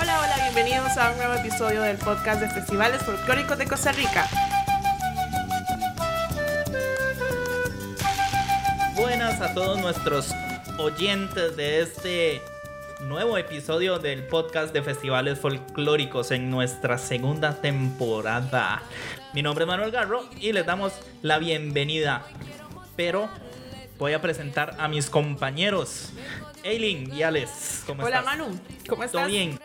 Hola, hola, bienvenidos a un nuevo episodio del podcast de Festivales Folclóricos de Costa Rica. Buenas a todos nuestros oyentes de este nuevo episodio del podcast de Festivales Folclóricos en nuestra segunda temporada. Mi nombre es Manuel Garro y les damos la bienvenida. Pero voy a presentar a mis compañeros. Eileen y Alex, ¿cómo Hola estás? Manu, ¿cómo estás? ¿Todo bien?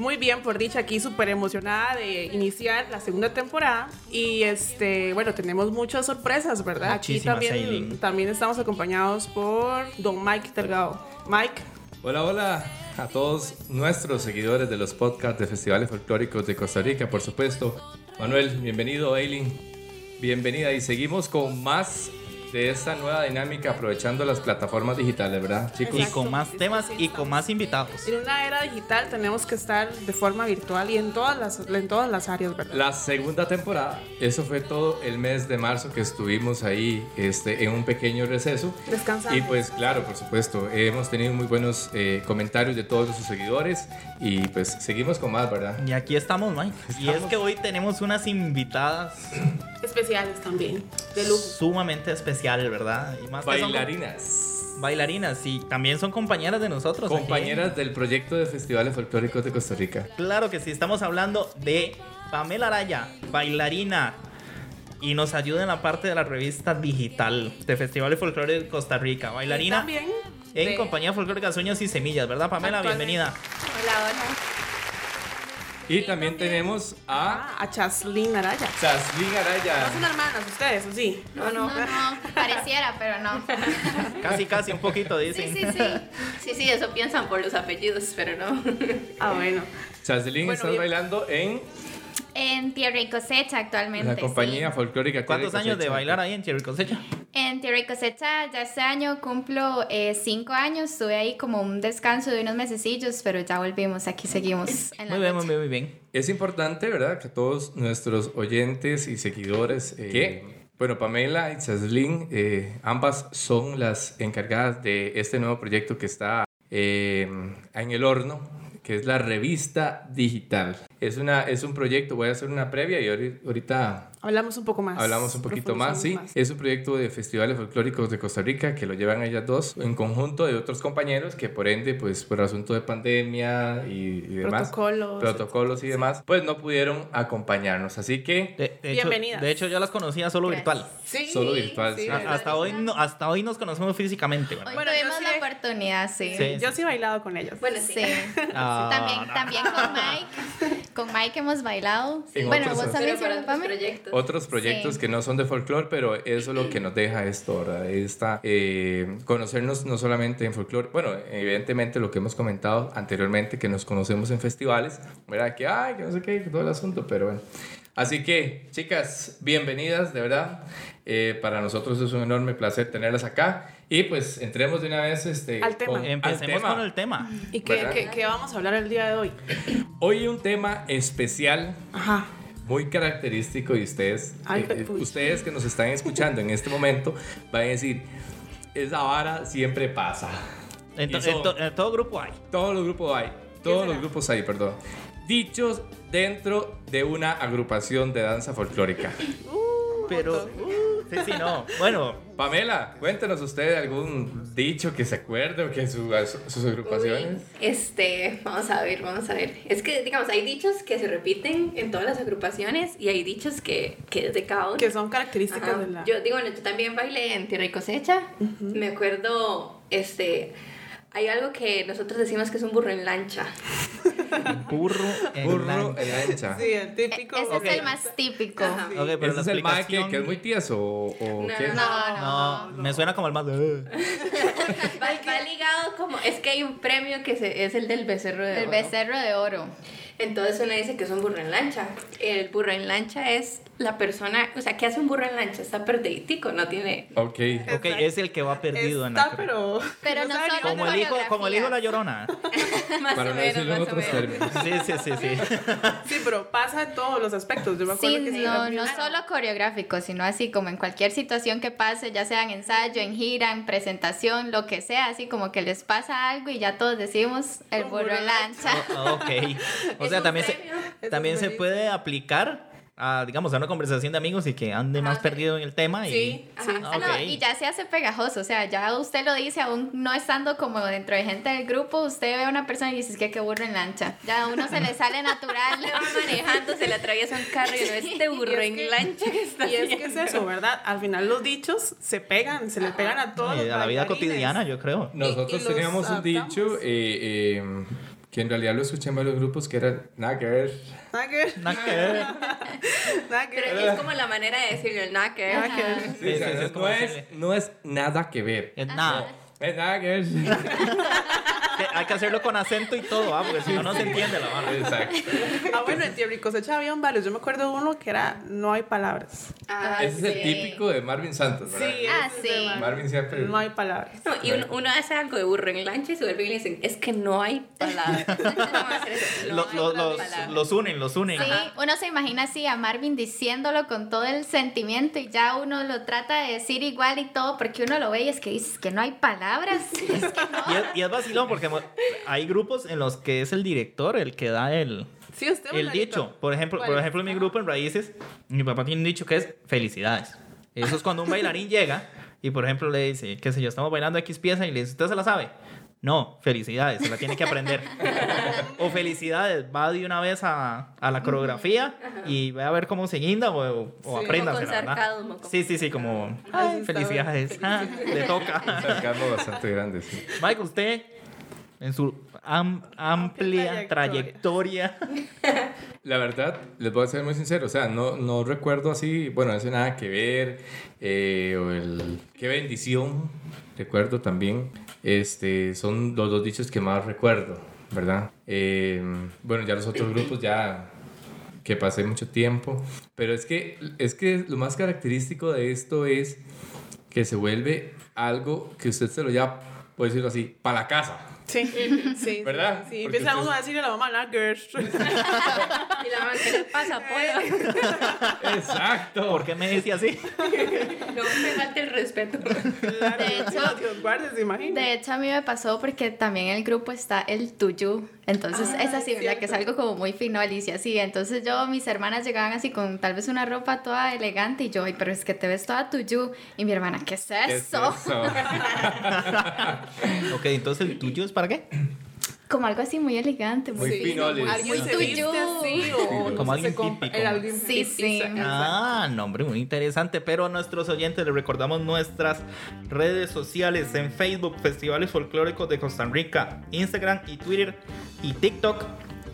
Muy bien, por dicha, aquí súper emocionada de iniciar la segunda temporada. Y este, bueno, tenemos muchas sorpresas, ¿verdad? Aquí Muchísimas, también, Aileen. también estamos acompañados por don Mike Delgado. Mike, Hola, hola a todos nuestros seguidores de los podcasts de festivales folclóricos de Costa Rica, por supuesto. Manuel, bienvenido, Eileen, bienvenida y seguimos con más de esta nueva dinámica aprovechando las plataformas digitales, ¿verdad, chicos? Y Exacto. con más temas y con más invitados. en una era digital tenemos que estar de forma virtual y en todas las, en todas las áreas, ¿verdad? La segunda temporada, eso fue todo el mes de marzo que estuvimos ahí este, en un pequeño receso. Descansando. Y pues claro, por supuesto, hemos tenido muy buenos eh, comentarios de todos sus seguidores y pues seguimos con más, ¿verdad? Y aquí estamos, Mike. Y es que hoy tenemos unas invitadas Especiales también, de lujo. sumamente especiales, ¿verdad? Y más son Bailarinas. bailarinas y también son compañeras de nosotros. aquí. Compañeras del proyecto de festivales folclóricos de Costa Rica. Claro que sí, estamos hablando de Pamela Araya, bailarina. Y nos ayuda en la parte de la revista digital de Festivales Folclóricos de Costa Rica. Y Bailarina también en de- compañía folclórica Sueños y Semillas, ¿verdad, Pamela? Bienvenida. Hola, hola. Y también tenemos a Ah, a Chaslin Araya. Chaslin ¿No Araya. son hermanas ustedes o sí? No, no, no, pareciera, pero no. Casi, casi, un poquito, Sí, dicen. sí, sí. Sí, sí, eso piensan por los apellidos, pero no. Ah, bueno. Chaslin Bueno, está bailando en En Tierra y Cosecha actualmente. la compañía sí. folclórica. ¿Cuántos Tierra y años de Cosecha. bailar ahí en Cherry Cosecha? En Tierra y Cosecha ya este año cumplo eh, cinco años. Tuve ahí como un descanso de unos mesecillos, pero ya volvimos. Aquí seguimos. En la Muy bien, muy bien, muy bien. Es importante, ¿verdad? Que todos nuestros oyentes y seguidores eh, que, bueno, Pamela y Chaslin, eh, ambas son las encargadas de este nuevo proyecto que está eh, en el horno, que es la revista digital. Es, una, es un proyecto, voy a hacer una previa y ahori- ahorita Hablamos un poco más. Hablamos un poquito más, sí. Es un proyecto de festivales folclóricos de Costa Rica que lo llevan ellas dos en conjunto de otros compañeros que por ende, pues por asunto de pandemia y, y demás, Protocolos. protocolos y demás, pues no pudieron acompañarnos. Así que De, de Bienvenidas. Hecho, de hecho, yo las conocía solo Gracias. virtual. Sí, Solo virtual, sí. A- verdad. hasta, hoy no- hasta hoy nos conocemos físicamente, Bueno, yo sí la oportunidad, sí. Sí. Yo sí he bailado con ellos. Bueno, sí. Ah, también, no. también con Mike. Con Mike hemos bailado. En bueno, vos también, Pero para ¿sí, otros proyectos. otros proyectos Sí. que no son de folclore, pero eso es lo que nos deja esto, ¿verdad? Esta, eh, conocernos no solamente en folclore, bueno, evidentemente lo que hemos comentado anteriormente, que nos conocemos en festivales, ¿verdad? Que, ay, que no sé qué, todo el asunto, pero bueno. Así que, chicas, bienvenidas, de verdad. Eh, para nosotros es un enorme placer tenerlas acá. Y pues entremos de una vez este, Al tema. con- Empecemos tema. con el tema. ¿Y qué, qué- qué vamos a hablar el día de hoy? Hoy un tema especial Ajá. Muy característico de ustedes. Ay, Eh, eh, ustedes que nos están escuchando en este momento van a decir, esa vara siempre pasa. En, Y to- eso- en to- en todo grupo hay. Todos los grupos hay, todos los grupos hay, perdón. Dichos dentro de una agrupación de danza folclórica. Pero, uh, sí, sí, no. Bueno, Pamela, cuéntenos usted algún dicho que se acuerde o que su- sus agrupaciones. Uy, este, vamos a ver, vamos a ver. Es que, digamos, hay dichos que se repiten en todas las agrupaciones y hay dichos que, que es de cada uno. Que son características Ajá. de la... Yo digo, bueno, yo también bailé en Tierra y Cosecha. Me acuerdo, este, hay algo que nosotros decimos que es un burro en lancha. burro en Burro lancha. en lancha. Sí, el típico. Ese Ok. es el más típico. Ok, pero ¿Ese la es el mae que, que es muy tieso o, o No, qué? no, No, No, me suena como el más... uh. Va, va ligado como, es que hay un premio que se- es el del becerro de El oro. becerro de oro. Entonces uno dice que es un burro en lancha. El burro en lancha es la persona, o sea, ¿qué hace un burro en lancha? Está perdiditico, no tiene... Ok. Ok, es el que va perdido en la... Está, pero... Pero no solo Como el hijo, como el hijo de la llorona. Más Para o no menos, decirlo en más o otros menos. términos. Sí, sí, sí, sí. Sí, pero pasa en todos los aspectos. Yo me acuerdo Sí, que sí, no, no solo coreográfico, sino así como en cualquier situación que pase, ya sea en ensayo, en gira, en presentación, lo que sea, así como que les pasa algo y ya todos decimos el burro en lancha. Oh, ok. O sea, un también se, también un se puede aplicar a, digamos, a una conversación de amigos y que ande más Ajá. perdido en el tema. Y, Sí, sí. Ah, Ah, no, y ya se hace pegajoso, o sea, ya usted lo dice, aún no estando como dentro de gente del grupo, usted ve a una persona y dice, es que qué burro en lancha. Ya a uno se le sale natural. Le va manejando, se le atraviesa un carro y no este burro es en que- lancha que está Y es que es eso, ¿verdad? Al final los dichos se pegan, se le pegan a todos. y a la vida cotidiana, yo creo. Nosotros teníamos un adaptamos. dicho eh, eh, que en realidad lo escuché en varios grupos que era nada que ver. Nada que ver. Nada que ver. Nada que Pero es como la manera de decirlo, el nada que ver. Sí, Sí, sí, no, es no es nada que ver. Es nada. Es nada que ver. Hay que hacerlo con acento y todo, ¿ah? porque si no, no se entiende la mano. Exacto. Ah, bueno, en Tierra y Cosecha habían varios. Yo me acuerdo de uno que era No hay palabras. Ah, Ese es el sí. típico de Marvin Santos, ¿verdad? Ah, sí. de Mar- Marvin siempre. No hay palabras. No, y uno, uno hace algo de burro en lancha y se vuelve y le dicen, es que no hay palabras. No Lo- hay lo- otra los, palabra. los unen, los unen. Sí, uno se imagina así a Marvin diciéndolo con todo el sentimiento y ya uno lo trata de decir igual y todo porque uno lo ve y es que dices que no hay palabras. Es que no. Y es, y es vacilón porque hay grupos en los que es el director el que da el, Sí, usted. el dicho. Por ejemplo, por ejemplo, en mi grupo en Raíces, mi papá tiene un dicho que es felicidades. Eso es cuando un bailarín llega y, por ejemplo, le dice, qué sé yo, estamos bailando X pieza y le dice, ¿usted se la sabe? No, felicidades, se la tiene que aprender. o felicidades, va de una vez a, a la coreografía y ve a ver cómo se guinda o, o Sí. Sí, sí, sí, como, ay, felicidades, ah, le toca. Sarcasmo bastante grande, sí. Mike, usted, en su am- amplia trayectoria. trayectoria, La verdad, les voy a ser muy sincero, o sea, no, no recuerdo así, bueno, eso nada que ver, eh, o el qué bendición, recuerdo también, este, son los dos dichos que más recuerdo, ¿verdad? Eh, bueno, ya los otros grupos ya que pasé mucho tiempo, pero es que, es que lo más característico de esto es que se vuelve algo que usted se lo lleva, por decirlo así, para la casa. Sí, sí. ¿Verdad? Sí, Porque empieza usted- uno a decirle a la mamá, la girl. Y la mamá, ¿qué le pasa, pollo? Exacto. ¿por qué me dice así? No me falte el respeto. Claro, De hecho- Dios guarde, se imagina. De hecho, a mí me pasó porque también en el grupo está el tuyo. Entonces, Ah, es así, ¿verdad? Que es algo como muy fino, Alicia. Sí, entonces yo, mis hermanas llegaban así con tal vez una ropa toda elegante y yo, ay, pero es que te ves toda tuyo. Y mi hermana, ¿qué es eso? ¿Qué es eso? ok, entonces el tuyo es para qué? Como algo así muy elegante, muy, Muy Sí, fino, Liz. Alguien Muy se viste tuyo. así o Como se alguien típico. el alguien Sí, sí. Ah, nombre muy interesante. Pero a nuestros oyentes les recordamos nuestras redes sociales en Facebook, Festivales Folclóricos de Costa Rica, Instagram y Twitter y TikTok.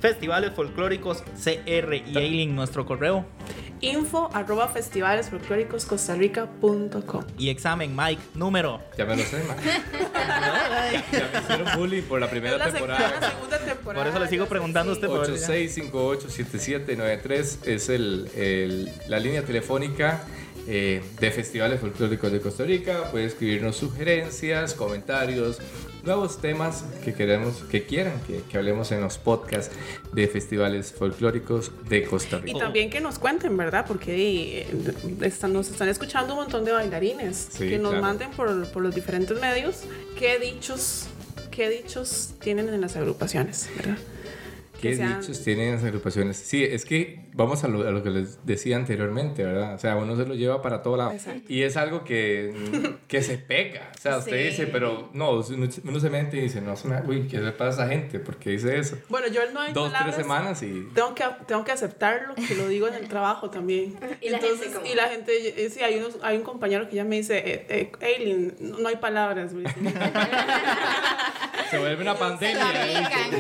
Festivales Folclóricos CR y Aileen, nuestro correo. Info arroba festivales folclóricos costarrica.com. Y examen, Mike, número. Ya me lo sé, man. Ya me hicieron bullying por la primera la, temporada. la segunda temporada. Por eso le sigo ya preguntando a usted. por- 86587793 es el, el- la línea telefónica eh, de Festivales Folclóricos de Costa Rica. Puede escribirnos sugerencias, comentarios, nuevos temas que queremos, que quieran que, que hablemos en los podcasts de Festivales Folclóricos de Costa Y Rica. también que nos cuenten, ¿verdad? Porque eh, están, nos están escuchando un montón de bailarines. Sí, que nos claro. manden por, por los diferentes medios qué dichos, qué dichos tienen en las agrupaciones, ¿verdad? ¿Qué sean- dichos tienen las agrupaciones? Sí, es que vamos a lo, a lo que les decía anteriormente, ¿verdad? O sea, uno se lo lleva para todo lado. Exacto. Y es algo que, que se pega. O sea, usted Sí. dice, pero no, uno, se mete y dice, no, se me- uy, ¿qué le pasa a esa gente? ¿Por qué dice eso? Bueno, yo no hay Dos, palabras, tres semanas y... Tengo que, tengo que aceptarlo, que lo digo en el trabajo también. Y la Entonces, gente como- y la gente, eh, sí, hay, unos, hay un compañero que ya me dice, eh, eh, Aileen, no no hay palabras. güey. Se vuelve una Se pandemia. aplican.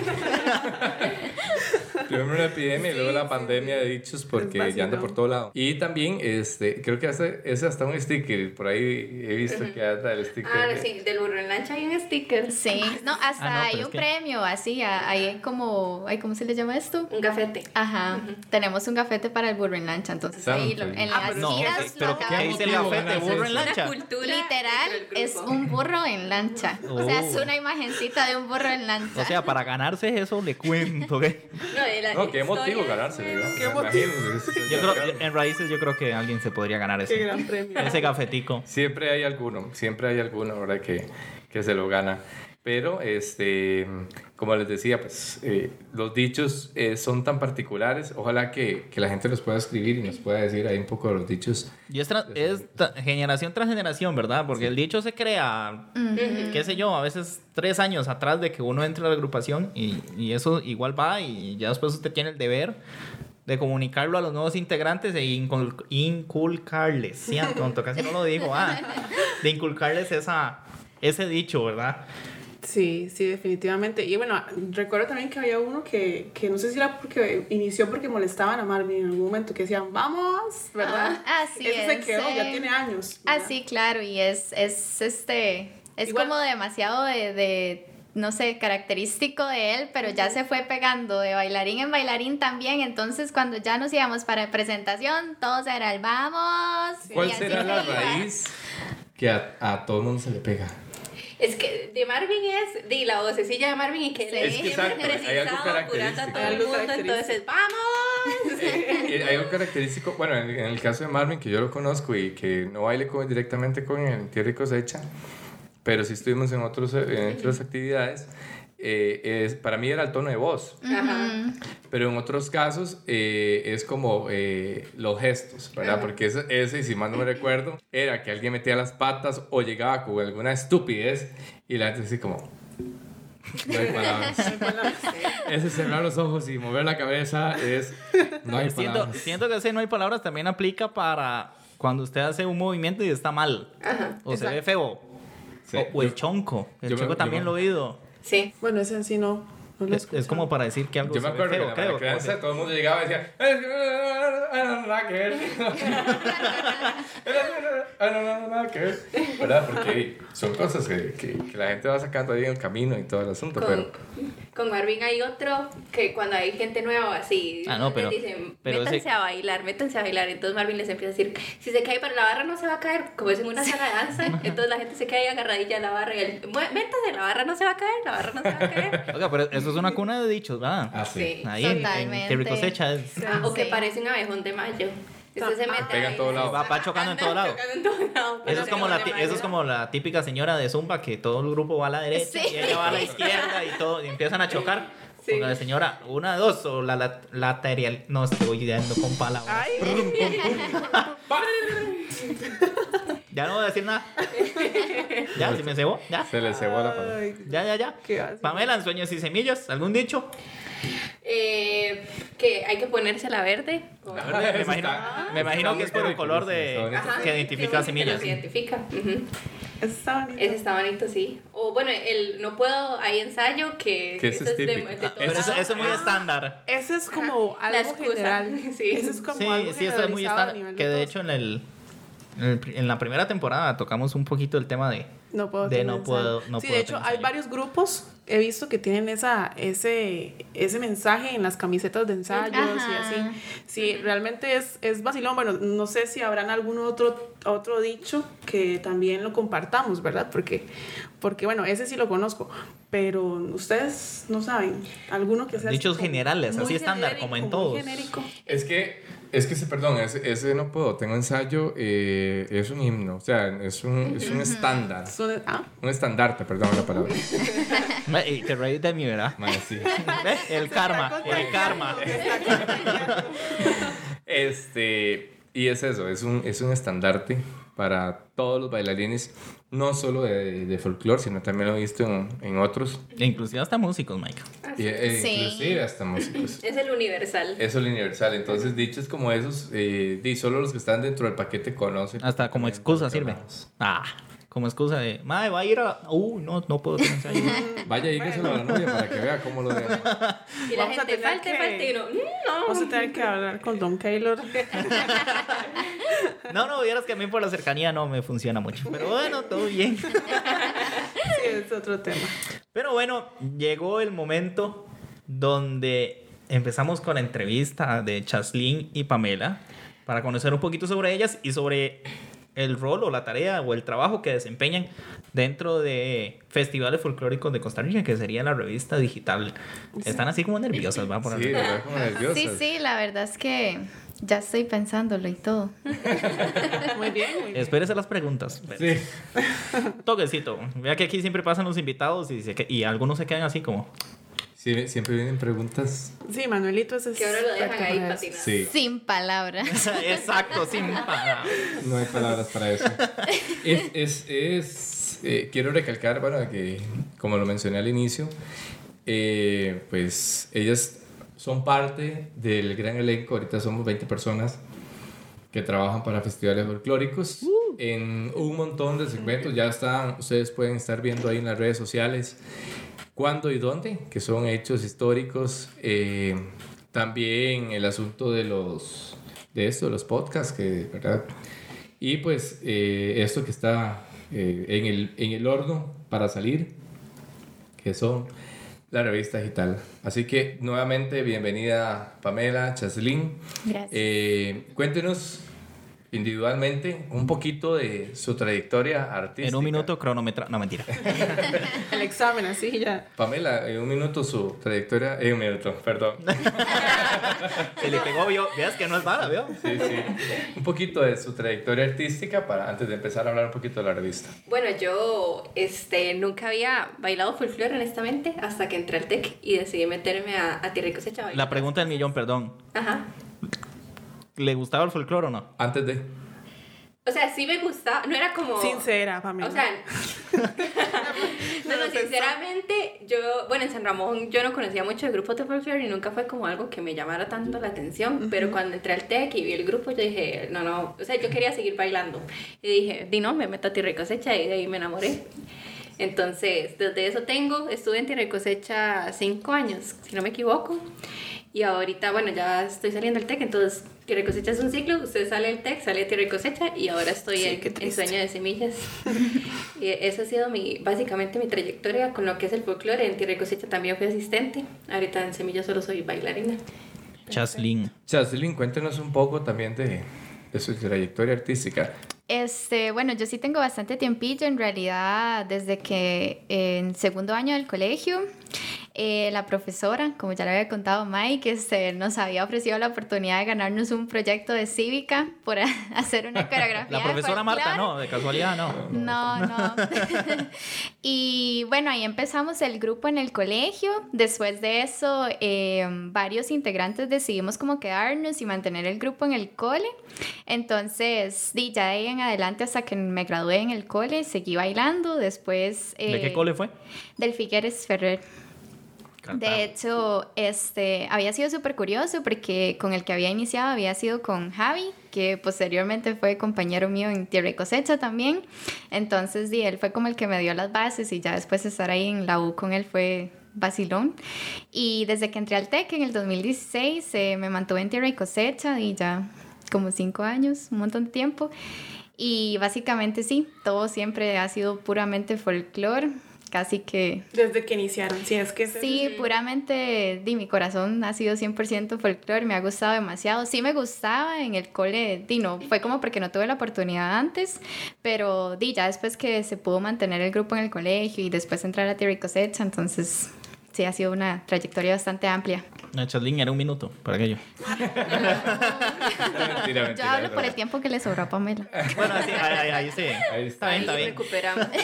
Primero una epidemia y luego la pandemia sí. De dichos porque ya anda por todo lado. Y también, este, creo que hace, es hasta un sticker. Por ahí he visto que anda el sticker. Ah, de- sí, del burro en lancha hay un sticker. Sí, no, hasta Ah, no, hay un que- premio, así, hay como, ay, ¿cómo se le llama esto? Un gafete. Ajá, tenemos un gafete para el burro en lancha, entonces ahí lo- en Ah, las No, giras ok, pero lo ¿qué dice el gafete burro en lancha? Cultura. Literal, es un burro en lancha. O sea, es Oh. una imagencita de un burro en lancha. O sea, para ganarse eso le cuento. ¿qué? No, de la No, qué emotivo ganarse, ¿verdad? Qué Yo creo, en raíces yo creo que alguien se podría ganar eso. Qué gran premio. Ese gafetico. Siempre hay alguno, siempre hay alguno, ¿verdad? Que, que se lo gana. Pero, este, como les decía, pues eh, los dichos eh, son tan particulares. Ojalá que, que la gente los pueda escribir y nos pueda decir ahí un poco de los dichos. Y es, tra- es tra- generación tras generación, ¿verdad? Porque el dicho se crea, qué sé yo, a veces tres años atrás de que uno entre a la agrupación y, y eso igual va y ya después usted tiene el deber de comunicarlo a los nuevos integrantes e incul- inculcarles, sí, tonto, casi no lo digo, ah, de inculcarles esa, ese dicho, ¿verdad? Sí, sí, definitivamente. Y bueno, recuerdo también que había uno que, que no sé si era porque inició porque molestaban a Marvin en algún momento, que decían, vamos, ¿verdad? Ah, así Ese se es, quedó, ya sí. tiene años. Ah, ¿verdad? sí, claro, y es, es este, es Igual- como demasiado de, de, no sé, característico de él, pero ya se fue pegando de bailarín en bailarín también, entonces cuando ya nos íbamos para presentación, todos era el vamos. ¿Cuál será se la iba. raíz que a, a todo el mundo se le pega? Es que de Marvin es de la vocecilla de Marvin y que Sí. él Es que exacto, hay algo curando a característico. todo el mundo, característico. entonces ¡vamos! Eh, hay algo característico, bueno, en, en el caso de Marvin, que yo lo conozco y que no baile con- directamente con el Tierra y Cosecha, pero sí estuvimos en, otros, en otras actividades, eh, es, para mí era el tono de voz, Ajá. pero en otros casos eh, es como eh, los gestos, ¿verdad? Porque ese, ese, si mal no me recuerdo, era que alguien metía las patas o llegaba con alguna estupidez y la gente así como... No hay palabras. Ese cerrar los ojos y mover la cabeza es... No hay Siento, palabras. siento que ese no hay palabras también aplica para cuando usted hace un movimiento y está mal, o se ve feo, Sí, o, o el yo- chonco, el yo me- chonco yo también me- lo he oído. Sí. Bueno, ese en sí no. no lo Es, como para decir que algo Yo me acuerdo que feo, la creo. como crianza que- todo el mundo llegaba y decía, "Es que no, no, no, nada que ver". No, no, no, nada que ver. ¿Verdad? Porque son cosas que, que, que la gente va sacando ahí en el camino y todo el asunto, Con, pero con Marvin hay otro que cuando hay gente nueva así, Ah, no, pero- les dicen, pero métanse ese- a bailar, métanse a bailar. Entonces Marvin les empieza a decir, si se cae, pero la barra no se va a caer, como es en una sala de danza. Entonces la gente se queda ahí agarradilla a la barra y él, "Mue- métase, la barra no se va a caer, la barra no se va a caer. Oiga, pero eso es una cuna de dichos, ¿verdad? ah, sí. Sí. Ahí en- en, Totalmente. Y cosecha es- Ah, o que parece un abejón de mayo. Usted se mete Pega en ahí, todo lado. Va- va chocando en todo lado. chocando en todo lado, pero Eso es, como la, abejón ti- de eso es mayo. como la típica señora de Zumba que todo el grupo va a la derecha Sí. y ella va a la izquierda y todo y empiezan a chocar. Sí. Porque la señora, una, dos, o la, la lateral. No estoy dando con palabras. Ay, Ya no voy a decir nada. Ya, si me cebó, ya. Se le cebó la palabra. Ya, ya, ya. ¿Qué? Pamela, en sueños y semillas, ¿algún dicho? Eh, que hay que ponerse la verde. Me imagino, me imagino que es por el color de Está que identifica sí, semillas. Que identifica. ujú. Ese está bonito. Ese está bonito, sí. O bueno, el no puedo, hay ensayo que. Que ese es eso de- de Ah, eso, lado. eso es muy estándar. Ese es como La algo excusa, general. sí. Ese es como Sí, algo sí, eso es muy estándar. Que de todos. hecho en el, en el en la primera temporada tocamos un poquito el tema de No puedo de tener no puedo- no sí, puedo de hecho, hay varios grupos, he visto que tienen esa, ese, ese mensaje en las camisetas de ensayos y así. Sí, realmente es, es vacilón. Bueno, no sé si habrán algún otro, otro dicho que también lo compartamos, ¿verdad? Porque, porque, bueno, ese sí lo conozco, pero ustedes no saben. Alguno que sea... Dichos generales, muy así estándar, como en muy todos. genérico. Es que, es que, ese, perdón, ese, ese no puedo. Tengo ensayo, eh, es un himno, o sea, es un, es un estándar. Ah, Un estandarte, perdón la palabra. Y te reí de mí, ¿verdad? Sí. El karma, el karma. Este, y es eso, es un, es un estandarte para todos los bailarines, no solo de, de folclore, sino también lo he visto en, en otros, Inclusive hasta músicos, Mike. y, e Sí. inclusive hasta músicos. Es el universal. Es lo universal. Entonces, dichos como esos, eh, di, solo los que están dentro del paquete conocen. Hasta como excusa sirve. Ah, como excusa de, madre, va a ir a... Uy, no, no puedo tener ensayo. Vaya, dígaselo a la novia para que vea cómo lo deja. Y la Vamos a gente tener falte, que- falte "Mm, no. Vamos a tener que hablar con Don Taylor. No, no, vieras que a mí por la cercanía no me funciona mucho. Pero bueno, todo bien. Sí, es otro tema. Pero bueno, llegó el momento donde empezamos con la entrevista de Chaslin y Pamela para conocer un poquito sobre ellas y sobre el rol o la tarea o el trabajo que desempeñan dentro de festivales folclóricos de Costa Rica, que sería la revista digital. Están así como nerviosas, van a poner. Sí, ¿verdad? Como nerviosas. Sí, sí, la verdad es que ya estoy pensándolo y todo. Muy bien, muy bien. Espérese las preguntas. Sí. Toquecito. Vea que aquí siempre pasan los invitados y, se que- y algunos se quedan así como. Sí, siempre vienen preguntas. Sí, Manuelito es Que ahora lo dejan ahí patinando. Sí. Sin palabras. Exacto, sin parar. No hay palabras para eso. Es, es, es, eh, quiero recalcar, bueno, que como lo mencioné al inicio, eh, pues ellas son parte del gran elenco, ahorita somos 20 personas que trabajan para festivales folclóricos en un montón de segmentos, ya están, ustedes pueden estar viendo ahí en las redes sociales cuándo y dónde, que son hechos históricos, eh, también el asunto de los, de esto, de los podcasts, que, ¿verdad? Y pues eh, esto que está eh, en, el, en el horno para salir, que son la revista digital. Así que nuevamente bienvenida Pamela, Chaslin. Gracias. Eh, cuéntenos individualmente un poquito de su trayectoria artística. En un minuto cronometra. No, mentira. El examen, así ya. Pamela, en un minuto su trayectoria. En un minuto, perdón. Se le pegó, vio. Veas que no es mala, vio. Sí, sí. Un poquito de su trayectoria artística para antes de empezar a hablar un poquito de la revista. Bueno, yo este, nunca había bailado folclore, honestamente, hasta que entré al TEC y decidí meterme a, a Tierra y Cosecha. La pregunta del millón, perdón. Ajá. ¿Le gustaba el folclore o no? Antes de. O sea, sí me gustaba, no era como... Sincera, Pamela. O sea, no, no, sinceramente, yo, bueno, en San Ramón yo no conocía mucho el grupo de folklore y nunca fue como algo que me llamara tanto la atención, pero cuando entré al TEC y vi el grupo, yo dije, no, no, o sea, yo quería seguir bailando. Y dije, di no, me meto a Tierra y Cosecha y de ahí me enamoré. Entonces, desde eso tengo, estuve en Tierra y Cosecha cinco años, si no me equivoco. Y ahorita, bueno, ya estoy saliendo del TEC, entonces Tierra y Cosecha es un ciclo, usted sale del TEC, sale a Tierra y Cosecha y ahora estoy Sí, en, en. Sueño de Semillas. y eso ha sido mi, básicamente mi trayectoria con lo que es el folclore. En Tierra y Cosecha también fui asistente, ahorita en Semillas solo soy bailarina. Chaslin. Chaslin, cuéntenos un poco también de, de su trayectoria artística. Este, bueno, yo sí tengo bastante tiempillo, en realidad, desde que en segundo año del colegio, eh, la profesora, como ya le había contado Mike, este, nos había ofrecido la oportunidad de ganarnos un proyecto de cívica por hacer una coreografía. La profesora Marta, no, de casualidad, no. No, no. y bueno, ahí empezamos el grupo en el colegio. Después de eso, eh, varios integrantes decidimos como quedarnos y mantener el grupo en el cole. Entonces, di, ya de ahí en adelante hasta que me gradué en el cole, seguí bailando. Después... ¿De eh, qué cole fue? Del Figueres Ferrer. De hecho, este, había sido súper curioso porque con el que había iniciado había sido con Javi, que posteriormente fue compañero mío en Tierra y Cosecha también. Entonces, di, él fue como el que me dio las bases y ya después estar ahí en la U con él fue vacilón. Y desde que entré al TEC en el 2016, eh, me mantuve en Tierra y Cosecha y ya como cinco años, un montón de tiempo. Y básicamente sí, todo siempre ha sido puramente folclore, casi que Desde que iniciaron, sí, es que... Sí, puramente, di, mi corazón ha sido 100% folclore, me ha gustado demasiado. Sí me gustaba en el cole, di, no, fue como porque no tuve la oportunidad antes, pero di, ya después que se pudo mantener el grupo en el colegio y después entrar a Tierra y Cosecha, entonces sí ha sido una trayectoria bastante amplia. No, era un minuto para aquello. Mentira, mentira, Yo hablo por el tiempo que le sobró a Pamela. Bueno, sí, ahí, ahí, ahí sí. Ahí Está bien, está Ahí bien. recuperamos.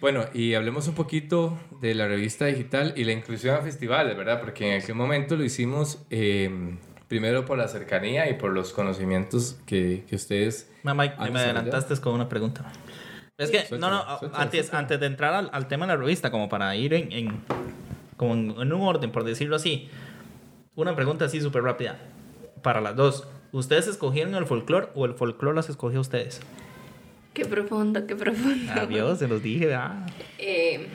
Bueno, y hablemos un poquito de la revista digital y la inclusión a festivales, ¿verdad? Porque en aquel momento lo hicimos eh, primero por la cercanía y por los conocimientos que, que ustedes... Mamá, me adelantaste con una pregunta. Es que, no, no, antes, de entrar al, al tema de la revista, como para ir en, en- como en, en un orden, por decirlo así, una pregunta así súper rápida. Para las dos, ¿ustedes escogieron el folclore o el folclore las escogió a ustedes? Qué profundo, qué profundo. Adiós, se los dije, ah. Eh,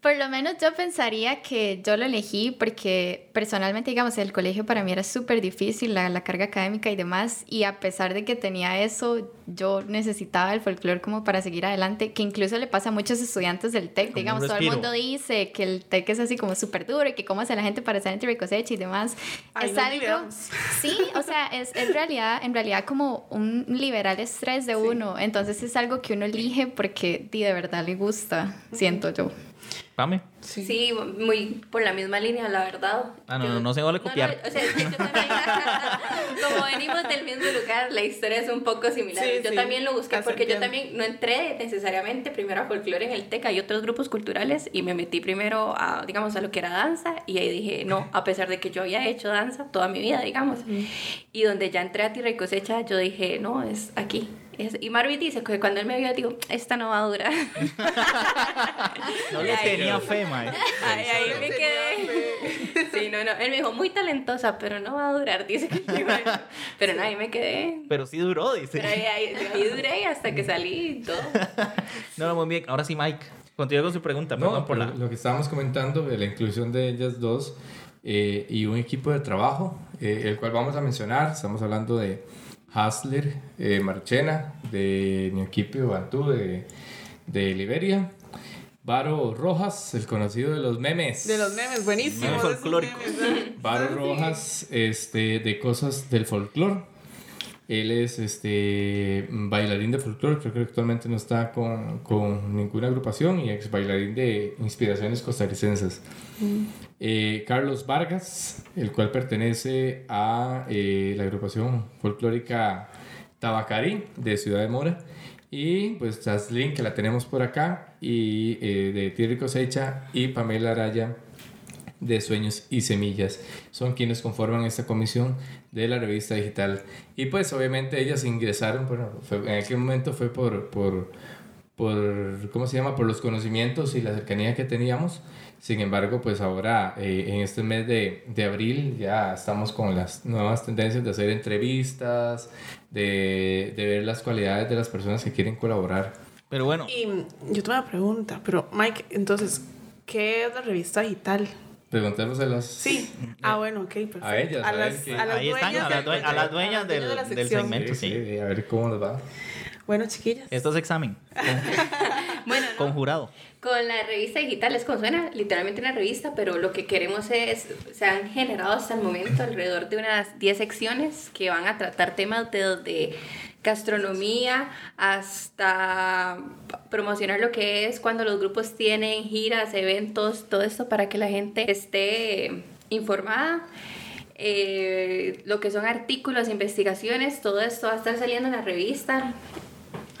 Por lo menos yo pensaría que yo lo elegí porque personalmente, digamos, el colegio para mí era súper difícil, la, la, carga académica y demás, y a pesar de que tenía eso, yo necesitaba el folclore como para seguir adelante, que incluso le pasa a muchos estudiantes del TEC, digamos, todo el mundo dice que el TEC es así como súper duro y que cómo hace la gente para estar entre cosecha y demás. es algo, sí, o sea, es en realidad, en realidad como un liberal estrés de uno, entonces es algo que uno elige porque de verdad le gusta, siento yo. Pame. Sí. muy por la misma línea, la verdad. Ah, no, no, no se vale copiar. o sea, yo también, como venimos del mismo lugar, la historia es un poco similar. yo también lo busqué porque yo también no entré necesariamente primero a folclore en el TEC, hay otros grupos culturales y me metí primero a, digamos, a lo que era danza y ahí dije, no, a pesar de que yo había hecho danza toda mi vida, digamos, y donde ya entré a tierra y cosecha, yo dije, no, es aquí. Y Marvin dice que cuando él me vio, digo, esta no va a durar. no le tenía fe, Mae. Ahí, ahí me quedé. Sí, no, no. Él me dijo, muy talentosa, pero no va a durar, dice. Pero no, ahí me quedé. Pero sí duró, dice. Pero ahí, ahí, duré hasta que salí y todo. No, no, muy bien. Ahora sí, Mike. Continúa con su pregunta, no, por la... Lo que estábamos comentando de la inclusión de ellas dos eh, y un equipo de trabajo, eh, el cual vamos a mencionar. Estamos hablando de Hasler eh, Marchena de mi equipo Bantú de, de Liberia. Varo Rojas, el conocido de los memes. De los memes, buenísimo. Memes folclóricos. Varo Rojas, este, de cosas del folclore. Él es este, bailarín de folclore, creo que actualmente no está con, con ninguna agrupación y ex bailarín de inspiraciones costarricenses. Mm. Eh, Carlos Vargas, el cual pertenece a eh, la agrupación folclórica Tabacarí de Ciudad de Mora. Y pues Jaslyn, que la tenemos por acá, y eh, de Tierra y Cosecha, y Pamela Araya de Sueños y Semillas. Son quienes conforman esta comisión de la revista digital. Y pues obviamente ellas ingresaron, bueno, en aquel momento fue por, por, por, ¿cómo se llama? Por los conocimientos y la cercanía que teníamos. Sin embargo, pues ahora eh, en este mes de, de, abril ya estamos con las nuevas tendencias de hacer entrevistas, de, de ver las cualidades de las personas que quieren colaborar. Pero bueno. Y yo tengo una pregunta, pero Mike, entonces, ¿qué es la revista digital? Preguntémoslas a las... Sí. Ah, bueno, ok, perfecto. A ellas, a, las, que... a las Ahí están, a, a las dueñas del, de del segmento, sí, sí. A ver cómo nos va. Bueno, chiquillas. Esto es examen. bueno, no. Conjurado. Con la revista digital es como suena, literalmente una revista, pero lo que queremos es, se han generado hasta el momento alrededor de unas 10 secciones que van a tratar temas de gastronomía hasta promocionar lo que es cuando los grupos tienen giras, eventos, todo esto para que la gente esté informada. Eh, lo que son artículos, investigaciones, todo esto va a estar saliendo en la revista.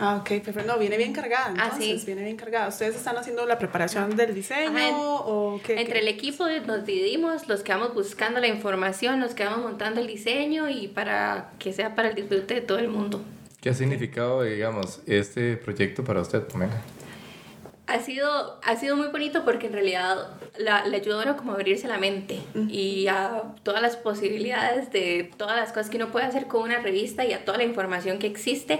Ah, ok, perfecto. No, viene bien cargada. ah, sí. Viene bien cargada. ¿Ustedes están haciendo la preparación del diseño o qué? Entre el equipo nos dividimos, los que vamos buscando la información, los que vamos montando el diseño y para que sea para el disfrute de todo el mundo. ¿Qué ha significado, digamos, este proyecto para usted, Pamela? Ha sido, ha sido muy bonito porque en realidad la, le ayudó a como abrirse la mente y a todas las posibilidades de todas las cosas que uno puede hacer con una revista y a toda la información que existe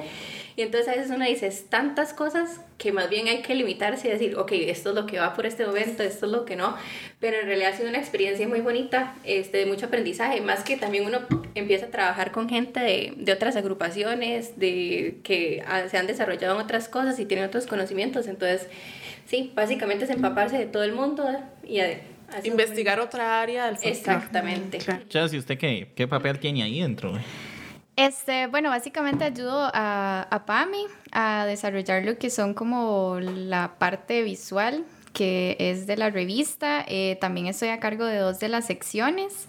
y entonces a veces uno dice tantas cosas que más bien hay que limitarse y decir, ok, esto es lo que va por este momento, esto es lo que no. Pero en realidad ha sido una experiencia muy bonita, este, de mucho aprendizaje, más que también uno empieza a trabajar con gente de, de otras agrupaciones, de que se han desarrollado en otras cosas y tienen otros conocimientos. Entonces, sí, básicamente es empaparse de todo el mundo y a, investigar otra área del folclore. Exactamente. Claro. ¿y usted qué, qué papel tiene ahí dentro? Este, bueno, básicamente ayudo a, PAMI a desarrollar lo que son como la parte visual que es de la revista. Eh, también estoy a cargo de dos de las secciones.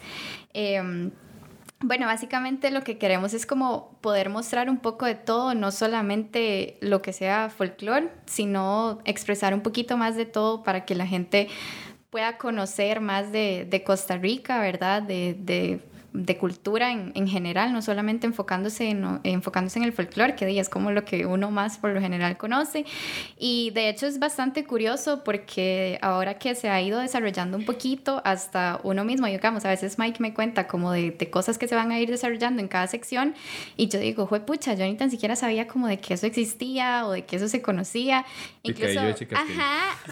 Em, bueno, básicamente lo que queremos es como poder mostrar un poco de todo, no solamente lo que sea folclore, sino expresar un poquito más de todo para que la gente pueda conocer más de, Costa Rica, ¿verdad? De cultura en, en, general, no solamente enfocándose en, enfocándose en el folclore, que es como lo que uno más por lo general conoce. Y de hecho es bastante curioso porque ahora que se ha ido desarrollando un poquito hasta uno mismo, digamos, a veces Mike me cuenta como de, de cosas que se van a ir desarrollando en cada sección y yo digo, fue pucha, yo ni tan siquiera sabía como de que eso existía o de que eso se conocía. Incluso, ajá,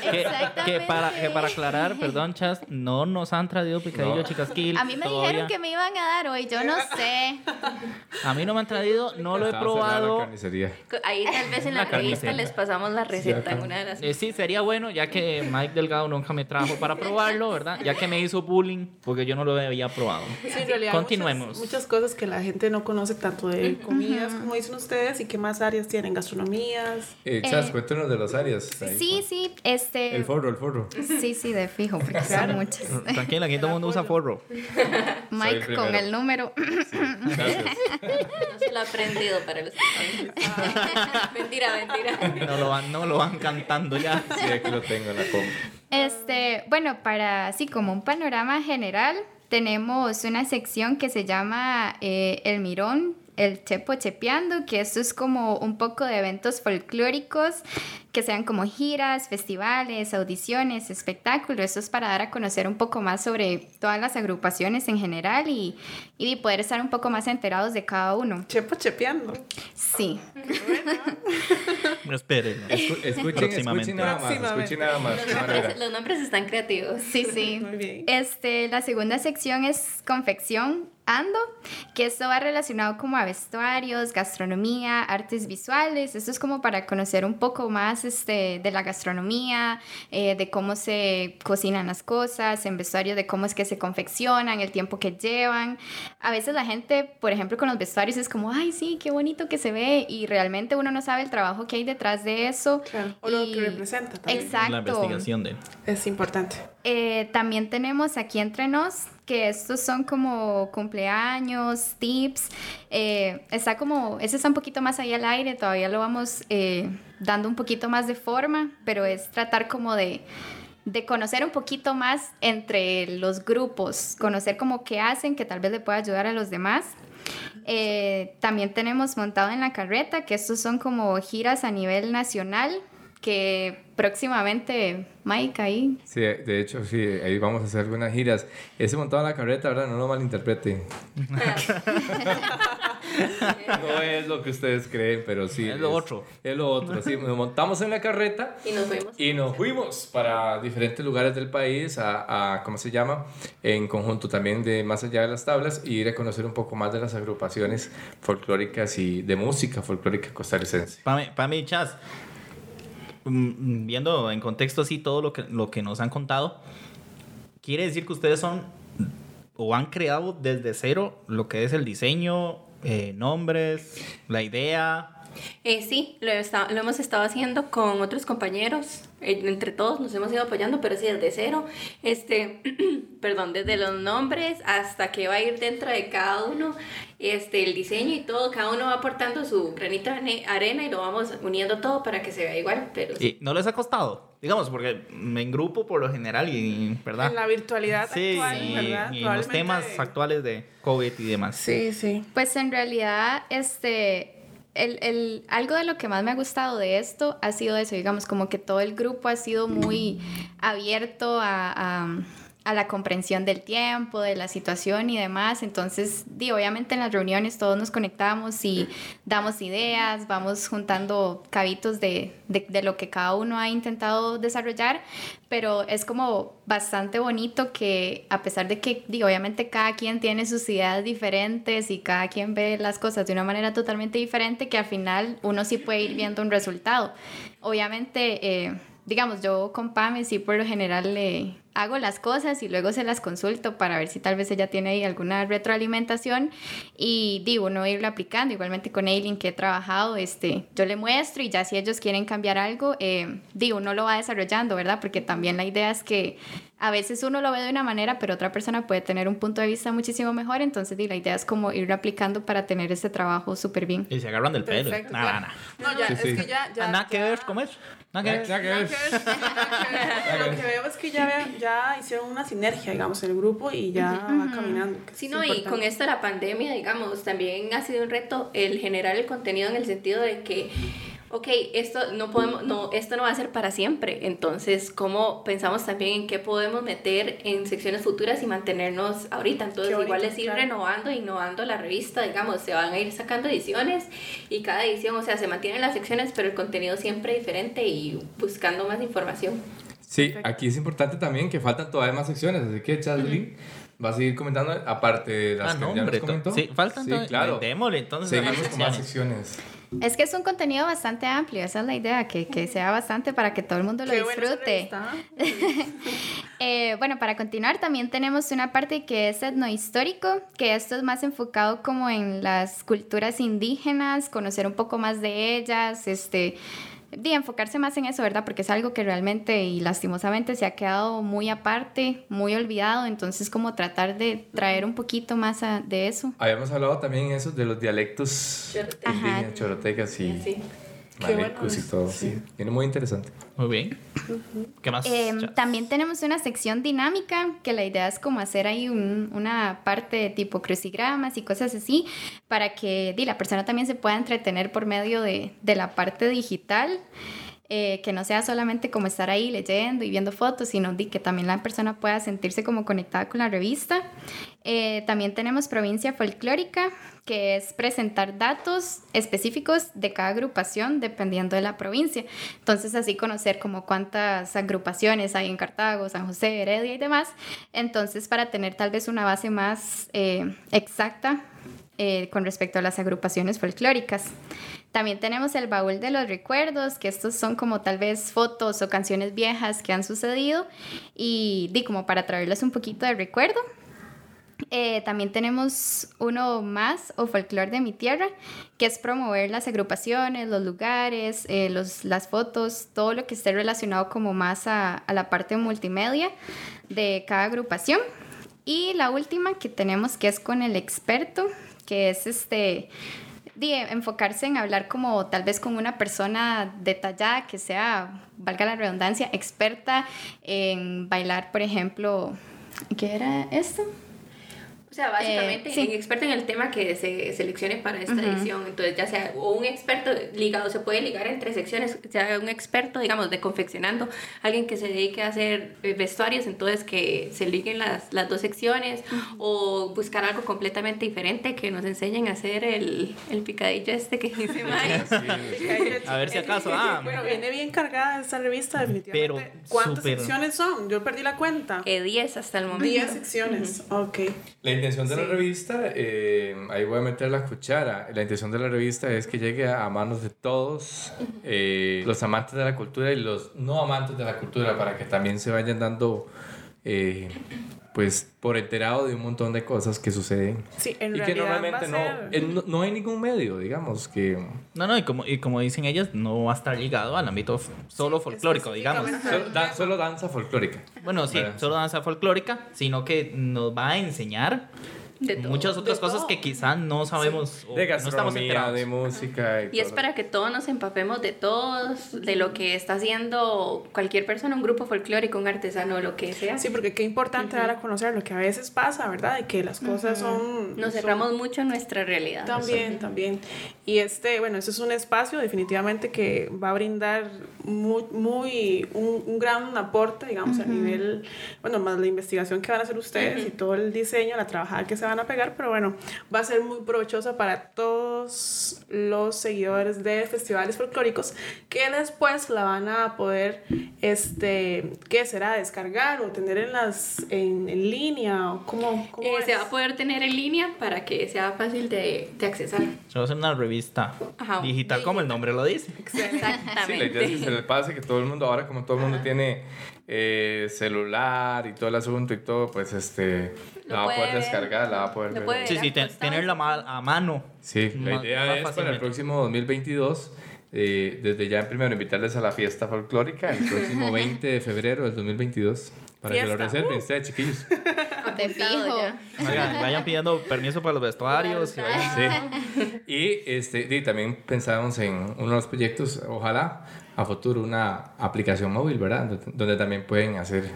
Que, Exactamente. que para, que para aclarar, perdón, Chas, no nos han traído picadillo No. A mí me todavía. dijeron que me iban a dar hoy, yo no sé. A mí no me han traído, no lo he Estaba cerrada la probado. Ahí tal vez en la La revista les pasamos la receta en una de las... Eh, sí, sería bueno, ya que Mike Delgado nunca me trajo para probarlo, ¿verdad? Ya que me hizo bullying porque yo no lo había probado. Sí, en realidad Continuemos. Muchas, muchas cosas que la gente no conoce tanto de comidas, como dicen ustedes, y qué más áreas tienen, gastronomías. Eh, Chas, Eh, cuéntanos de las áreas. ahí. Sí, sí, este... El forro, el forro. Sí, sí, de fijo, porque son muchas. Tranquila, aquí todo el mundo usa forro. Mike el con el número. Gracias. No se lo ha aprendido para los Mentira, mentira. No lo van, no lo van cantando ya. Sí, aquí lo tengo en la compra. Este, bueno, para así como un panorama general, tenemos una sección que se llama eh, El Mirón, el Chepo Chepeando, que esto es como un poco de eventos folclóricos, que sean como giras, festivales, audiciones, espectáculos. Esto es para dar a conocer un poco más sobre todas las agrupaciones en general y, y poder estar un poco más enterados de cada uno. Chepo chepeando. Sí. No esperen. Escu- escuchen, Próximamente. escuchen nada más. Próximamente. Escuchen nada más. Los nombres, los nombres están creativos. Sí, sí. Muy bien. Este, la segunda sección es confección ando, que esto va relacionado como a vestuarios, gastronomía, artes visuales. Esto es como para conocer un poco más este, de la gastronomía, eh, de cómo se cocinan las cosas, en vestuarios de cómo es que se confeccionan, el tiempo que llevan. A veces la gente, por ejemplo, con los vestuarios es como, ay, sí, qué bonito que se ve, y realmente uno no sabe el trabajo que hay detrás de eso. Claro, o lo Y- que representa también. Exacto. La investigación de. Es importante. Eh, también tenemos aquí entre nos que estos son como cumpleaños, tips. eh, está como, ese está un poquito más ahí al aire, todavía lo vamos eh, dando un poquito más de forma, pero es tratar como de, de conocer un poquito más entre los grupos, conocer como qué hacen, que tal vez le pueda ayudar a los demás. Eh, también tenemos montado en la carreta, que estos son como giras a nivel nacional, que próximamente, Mike, ahí. Sí, de hecho, sí, ahí vamos a hacer algunas giras. Ese montado en la carreta, ¿verdad? No lo malinterpreten. No es lo que ustedes creen, pero sí. Es lo otro. Es lo otro, sí. Nos montamos en la carreta Y nos fuimos. y nos fuimos para diferentes lugares del país a, a, ¿cómo se llama? En conjunto también de más allá de las tablas y ir a conocer un poco más de las agrupaciones folclóricas y de música folclórica costarricense. Pame, Pame Chas, viendo en contexto así todo lo que, lo que nos han contado, quiere decir que ustedes son o han creado desde cero lo que es el diseño, eh, nombres, la idea. Eh, sí, lo, está- lo hemos estado haciendo con otros compañeros. eh, entre todos nos hemos ido apoyando, pero sí desde cero. Este, perdón, desde los nombres hasta que va a ir dentro de cada uno, este, el diseño y todo. Cada uno va aportando su granito de arena y lo vamos uniendo todo para que se vea igual. Pero sí. Y no les ha costado, digamos, porque en grupo por lo general, y, ¿verdad? En la virtualidad Sí, actual, y, ¿verdad? y en los temas actuales de COVID y demás. Sí, sí. Pues en realidad, este, el, el- algo de lo que más me ha gustado de esto ha sido eso, digamos, como que todo el grupo ha sido muy abierto a, a- a la comprensión del tiempo, de la situación y demás. Entonces, di, obviamente en las reuniones todos nos conectamos y damos ideas, vamos juntando cabitos de, de, lo que cada uno ha intentado desarrollar, pero es como bastante bonito que a pesar de que, digo, obviamente cada quien tiene sus ideas diferentes y cada quien ve las cosas de una manera totalmente diferente, que al final uno sí puede ir viendo un resultado. Obviamente, eh, digamos, yo con Pame sí por lo general le hago las cosas y luego se las consulto para ver si tal vez ella tiene ahí alguna retroalimentación y digo, no irlo aplicando. Igualmente con Aileen que he trabajado, este, yo le muestro y ya si ellos quieren cambiar algo, eh, digo, uno lo va desarrollando, ¿verdad? Porque también la idea es que a veces uno lo ve de una manera, pero otra persona puede tener un punto de vista muchísimo mejor, entonces di, la idea es como irlo aplicando para tener este trabajo súper bien. Y se agarran del pelo. Perfecto. Nada, claro. nada. No, ya, Sí, es sí. que ya. ya Nada que ya- ver, ¿cómo es? Nada que ver. Nada que. Lo que veo es que ya, ve- ya hicieron una sinergia, digamos, el grupo y ya va caminando. Sí, no, y con esto de la pandemia, digamos, también ha sido un reto el generar el contenido en el sentido de que, ok, esto no podemos, no, esto no va a ser para siempre. Entonces, ¿cómo pensamos también en qué podemos meter en secciones futuras y mantenernos ahorita? Entonces, bonito, igual es ir claro. renovando, innovando la revista, digamos, se van a ir sacando ediciones y cada edición, o sea, se mantienen las secciones, pero el contenido siempre diferente y buscando más información. Sí, Perfecto. aquí es importante también que faltan todavía más secciones, así que Chasley va a seguir comentando, aparte de las Ah, que no, ya nos hombre. comentó. Sí, faltan Sí, todavía- claro. Démosle entonces. a las Seguimos con más secciones. Es que es un contenido bastante amplio, esa es la idea, que, que sea bastante para que todo el mundo lo Qué disfrute. Eh, bueno, para continuar, también tenemos una parte que es etnohistórico, que esto es más enfocado como en las culturas indígenas, conocer un poco más de ellas, este, de enfocarse más en eso, ¿verdad? Porque es algo que realmente y lastimosamente se ha quedado muy aparte, muy olvidado, entonces como tratar de traer un poquito más a- de eso. Habíamos hablado también eso de los dialectos Chorotecas. indígenas, Ajá. chorotecas y Sí. Malecos y todo. Sí. Viene muy interesante. Muy bien. ¿Qué más? Eh, también tenemos una sección dinámica, que la idea es como hacer ahí un- una parte de tipo crucigramas y cosas así, para que di, la persona también se pueda entretener por medio de, de la parte digital. Eh, que no sea solamente como estar ahí leyendo y viendo fotos, sino que también la persona pueda sentirse como conectada con la revista. Eh, también tenemos provincia folclórica, que es presentar datos específicos de cada agrupación dependiendo de la provincia. Entonces así conocer como cuántas agrupaciones hay en Cartago, San José, Heredia y demás. Entonces para tener tal vez una base más eh, exacta eh, con respecto a las agrupaciones folclóricas. También tenemos el baúl de los recuerdos, que estos son como tal vez fotos o canciones viejas que han sucedido y di como para traerles un poquito de recuerdo. Eh, también tenemos uno más, o folclore de mi tierra, que es promover las agrupaciones, los lugares, eh, los, las fotos, todo lo que esté relacionado como más a, a la parte multimedia de cada agrupación. Y la última que tenemos que es con el experto, que es este di, enfocarse en hablar como tal vez con una persona detallada que sea, valga la redundancia, experta en bailar, por ejemplo, ¿qué era esto? O sea, básicamente, Eh, sí. un experto en el tema que se seleccione para esta edición. Entonces, ya sea o un experto ligado, se puede ligar entre secciones, sea un experto, digamos, de confeccionando, alguien que se dedique a hacer eh, vestuarios, entonces que se liguen las, las dos secciones, o buscar algo completamente diferente, que nos enseñen a hacer el, el picadillo este que dice Mike. A ver si acaso, ah. Bueno, viene bien cargada esta revista, definitivamente. Pero ¿Cuántas súper- secciones son? Yo perdí la cuenta. Eh, 10 hasta el momento. 10 secciones. Ok. La intención de la revista, eh, ahí voy a meter la cuchara, la intención de la revista es que llegue a manos de todos eh, los amantes de la cultura y los no amantes de la cultura para que también se vayan dando eh, pues por enterado de un montón de cosas que suceden Sí, en y que realidad normalmente va a no, ser- no, no hay ningún medio, digamos, que No, no, y como, y como dicen ellas, no va a estar ligado al ámbito solo folclórico, digamos. solo, dan- solo danza folclórica. Bueno, sí, ¿Verdad? solo danza folclórica, sino que nos va a enseñar De todo. muchas otras De cosas todo. que quizás no sabemos o De no estamos de música. Y es todo. para que todos nos empapemos de todos, de lo que está haciendo cualquier persona, un grupo folclórico, un artesano, lo que sea. Sí, porque qué importante dar a conocer lo que a veces pasa, ¿verdad? De que las cosas son... Nos son- cerramos mucho en nuestra realidad. También, también. Y este, bueno, este es un espacio definitivamente que va a brindar muy, muy un, un gran aporte, digamos, a nivel, bueno, más la investigación que van a hacer ustedes y todo el diseño, la trabajada que se van a pegar, pero bueno, va a ser muy provechosa para todos los seguidores de festivales folclóricos que después la van a poder, este, ¿qué será? Descargar o tener en las, en, en línea o cómo, cómo Eh, se va a poder tener en línea para que sea fácil de, de accesar. Se va a hacer una revista Ajá, digital, como el nombre lo dice. Sí, la idea es que se les pase que todo el mundo, ahora como todo el mundo tiene eh, celular y todo el asunto y todo, pues este, la va a poder descargar, la va a poder ver. Sí, sí, te- acostado. tenerla a mano. Sí, la Más- idea más es para el fácilmente. próximo 2022, eh, desde ya en primero invitarles a la fiesta folclórica el próximo 20 de febrero del 2022, para que lo Fiesta. reserven ustedes, chiquillos. Apuntado fijo. ya. Oigan, vayan pidiendo permiso para los vestuarios. y vayan- Sí. Y, este, y también pensábamos en uno de los proyectos, ojalá a futuro, una aplicación móvil, ¿verdad? Donde, donde también pueden hacer...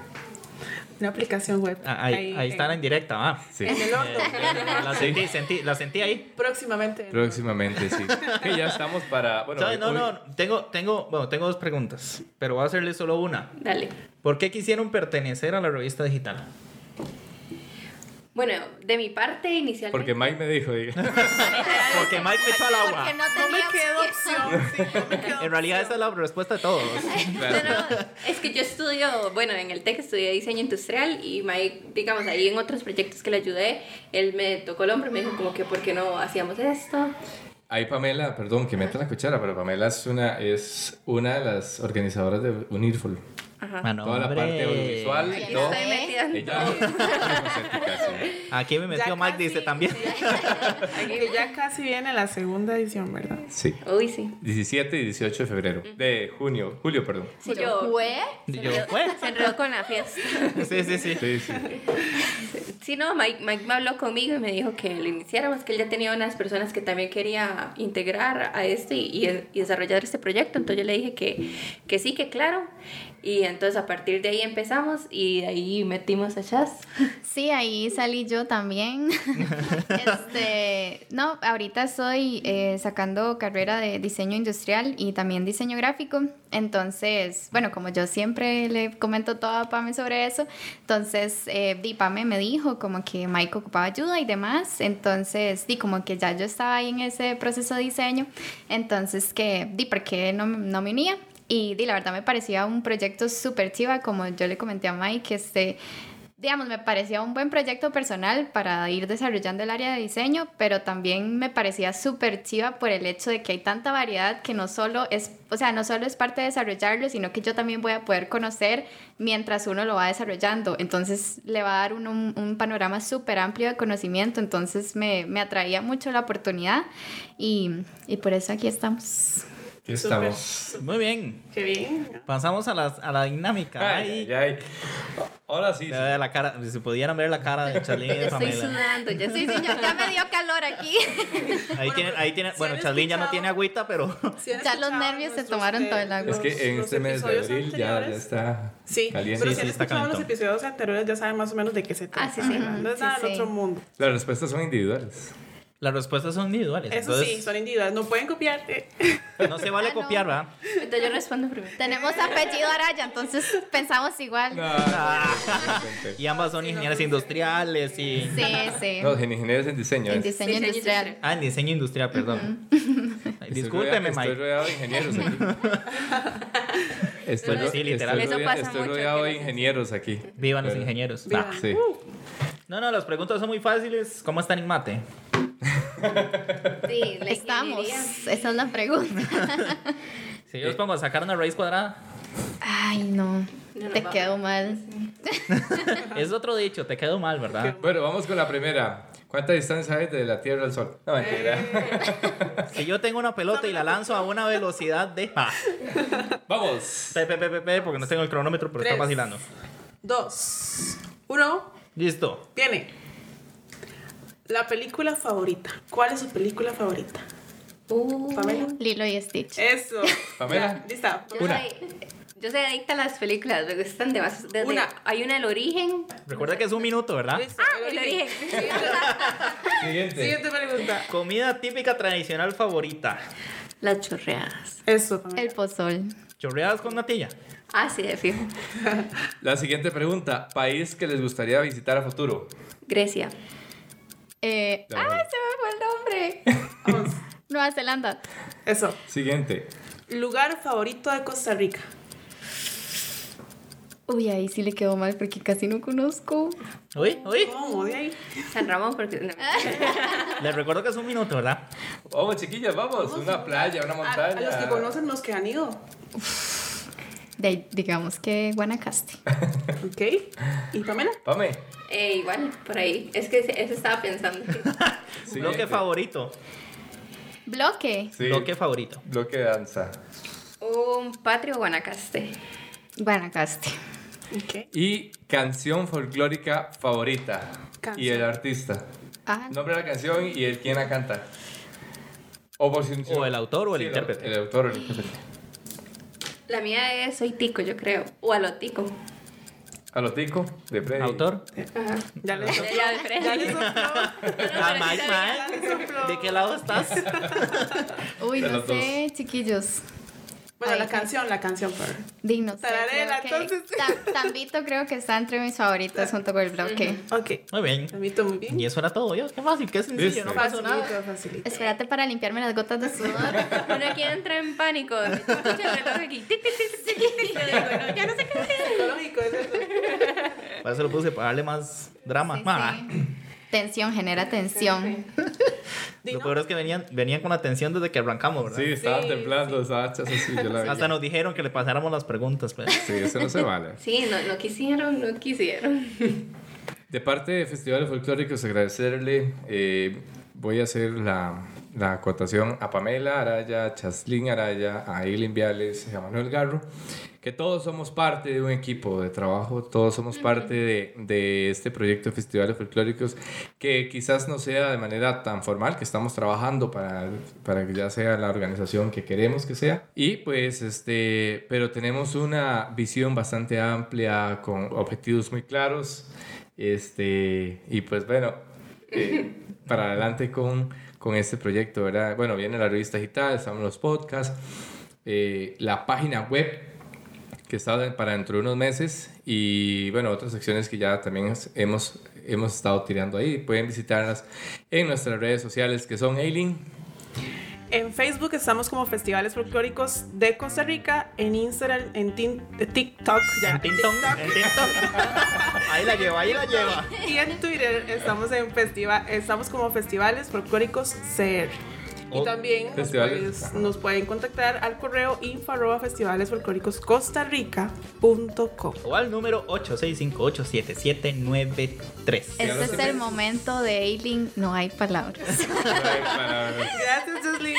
Una aplicación web. Ah, Ahí, ahí está en directa, va. Sí. En el horno. La sentí, sentí, la sentí ahí. Próximamente. Próximamente, sí. Que ya estamos para... Bueno, ¿Sabes? No, hoy- no, tengo, tengo, bueno, tengo dos preguntas, pero voy a hacerle solo una. Dale. ¿Por qué quisieron pertenecer a la revista digital? Bueno, de mi parte inicialmente. Porque Mike me dijo. diga. Porque Mike me echó al agua. Porque no No me quedó opción. sí, no me quedó En realidad esa es la respuesta de todos. No, es que yo estudio, bueno, en el TEC estudié diseño industrial y Mike, digamos, ahí en otros proyectos que le ayudé, él me tocó el hombro y me dijo como que, ¿por qué no hacíamos esto? Ahí Pamela, perdón que meta la cuchara, pero Pamela es una, es una de las organizadoras de Unirful. Ajá. Mano, Toda la hombre. parte audiovisual y todo. Estoy metida sí. Aquí me metió casi. dice también. Que ya casi viene la segunda edición, ¿verdad? Sí. Uy, sí. 17 y 18 de febrero. De junio, julio, perdón. Sí, yo, ¿Fue? Y yo, ¿fue? se enredó con la fiesta. Sí, sí, sí. Sí, sí. Sí, no, Mike, Mike me habló conmigo y me dijo que lo iniciáramos, que él ya tenía unas personas que también quería integrar a este y, y- y desarrollar este proyecto. Entonces yo le dije que, que sí, que claro. Y entonces a partir de ahí empezamos y de ahí metimos a Chas. Sí, ahí salí yo también. este, no, ahorita estoy eh, sacando carrera de diseño industrial y también diseño gráfico. Entonces, bueno, como yo siempre le comento todo a Pame sobre eso, entonces eh, di, Pame me dijo como que Mike ocupaba ayuda y demás. Entonces, di, como que ya yo estaba ahí en ese proceso de diseño. Entonces, que di, ¿por qué no, no me unía? Y di, la verdad me parecía un proyecto súper chiva, como yo le comenté a Mike, este digamos, me parecía un buen proyecto personal para ir desarrollando el área de diseño, pero también me parecía súper chiva por el hecho de que hay tanta variedad que no solo es, o sea, no solo es parte de desarrollarlo, sino que yo también voy a poder conocer mientras uno lo va desarrollando. Entonces le va a dar uno un, un panorama súper amplio de conocimiento, entonces me, me atraía mucho la oportunidad y, y por eso aquí estamos. Aquí estamos. Muy bien. Qué bien. Pasamos a la, a la dinámica. Ay, Ay, ay. Ahora sí. se ve la cara, si pudieran ver la cara de Charlene y de Estoy Pamela. sudando, ya Sí, estoy sí, ya, ya me dio calor aquí. Ahí tienen, ahí tienen, si bueno, Charlene ya no tiene agüita, pero Si Ya los nervios se tomaron eh, todo el agua. Es que en este mes de abril ya, ya está Sí, caliente. pero Sí, si sí, han está escuchado los episodios anteriores ya saben más o menos de qué se trata. Ah, sí, sí. No es Sí, nada sí. del otro mundo. Las respuestas son individuales. Las respuestas son individuales. Eso entonces, sí, son individuales. No pueden copiarte. no se vale Ah, no. copiar, ¿verdad? Entonces yo respondo primero. Tenemos apellido Araya, entonces pensamos igual. Y ambas son ingenieras industriales y... Sí, sí. No, ingenieros en diseño. en diseño Diseño industrial. industrial. Ah, en diseño industrial, perdón. Discúlpeme, rodeado- Estoy Mike. rodeado de ingenieros aquí. Estoy, Sí, literal. estoy rodea- estoy rodeado de no ingenieros aquí. Vivan los ingenieros. Vivan. Ah. Sí. No, no, las preguntas son muy fáciles. ¿Cómo están en mate? Sí, la Estamos. Esa es la pregunta. Si yo les pongo a sacar una raíz cuadrada, Ay, no. Te va. quedó mal. es otro dicho, te quedó mal, ¿verdad? Bueno, vamos con la primera. ¿Cuánta distancia hay de la Tierra al Sol? No, mentira. Si yo tengo una pelota y la lanzo a una velocidad de... Ah, Vamos. pe, pe, pe, pe, pe, porque no tengo el cronómetro, pero está Tres. vacilando. Dos. Uno. Listo. Viene. La película favorita. ¿Cuál es su película favorita? Uh, Pamela. Lilo y Stitch. Eso. Pamela. Lista. yo Una. soy, yo soy adicta a las películas, me gustan demasiado. Desde- Una. Hay una El Origen. Recuerda que es un minuto, ¿verdad? Listo, Ah, el origen. Siguiente. Siguiente pregunta. Comida típica tradicional favorita. Las chorreadas. Eso, Pamela. El pozol. Chorreadas con natilla. Ah, sí, de fijo. La siguiente pregunta. ¿País que les gustaría visitar a futuro? Grecia. Eh, Ya, ¡Ay, bueno. se me fue el nombre! Vamos. Nueva Zelanda. Eso. Siguiente. Lugar favorito de Costa Rica. Uy, ahí sí le quedó mal porque casi no conozco. Uy, uy. ¿Cómo? De ahí. San Ramón, porque. no. Les recuerdo que es un minuto, ¿verdad? Vamos, chiquillas, vamos. Una playa, una montaña. a los que conocen los que han ido. De digamos que Guanacaste. ¿Ok? ¿Y Pamela? Pame. Eh, igual, por ahí. Es que ese- eso estaba pensando. Bloque favorito. Bloque. Sí. Bloque favorito. Bloque de danza. Un patrio Guanacaste. Guanacaste. Y canción folclórica favorita. Canción. Y el artista. Ah, Nombre de la canción y el quién la canta. O, por si- O el autor o el Sí, intérprete. El autor o el intérprete. La mía es Soy Tico, yo creo. O a lo Tico. A lo tico, de Freddy. Autor. Ajá. Ya le sopló. Ya de frente. Ya le sopló. Ah, Mike, Mike. ¿De qué lado estás? uy, De no los dos. sé, chiquillos. Bueno, Ay, la sí. canción, la canción, pero... Digno. Tararela, entonces. Tam- Tambito creo que está entre mis favoritos junto con el bloque. Ok. Muy bien. Invito muy bien. Y eso era todo, Dios. Qué fácil, qué sencillo, ¿Viste? no pasó nada. Facilito, facilito. Espérate para limpiarme las gotas de sudor. Uno aquí entra en pánico. Yo digo, no, ya no sé qué hacer. Psicológico es eso. Para eso lo puse, para darle más drama. Sí, Ah. sí. Tensión genera tensión. Lo peor es que venían, venían con la tensión desde que arrancamos, ¿verdad? Sí, estaban Sí, temblando esas hachas así, yo la vi. Hasta nos dijeron que le pasáramos las preguntas, pues. Sí, eso no se vale. Sí, no, no quisieron, no quisieron. De parte de Festivales Folclóricos, agradecerle. eh, voy a hacer la, la acotación a Pamela Araya, a Chaslin Araya, a Eileen Viales, a Manuel Garro, que todos somos parte de un equipo de trabajo, todos somos parte de, de este proyecto de Festivales Folclóricos, que quizás no sea de manera tan formal, que estamos trabajando para, para que ya sea la organización que queremos que sea. Y pues, este, pero tenemos una visión bastante amplia, con objetivos muy claros. Este, y pues bueno, eh, para adelante con, con este proyecto, ¿verdad? Bueno, viene la revista digital, estamos los podcasts, eh, la página web que está para dentro de unos meses y bueno, otras secciones que ya también hemos, hemos estado tirando ahí. Pueden visitarlas en nuestras redes sociales que son Aileen. En Facebook estamos como Festivales Folclóricos de Costa Rica. En Instagram, en tin- eh, TikTok, ya, En en. Ahí la lleva, ahí la lleva. Y en Twitter estamos en festival, estamos como Festivales Folclóricos CR. Y Oh, también nos, puedes- pueden contactar al correo info arroba festivales folclóricos costarrica.com. O al número 865-87793. Este es el momento de Aileen, no hay palabras. Gracias, Jocelyn.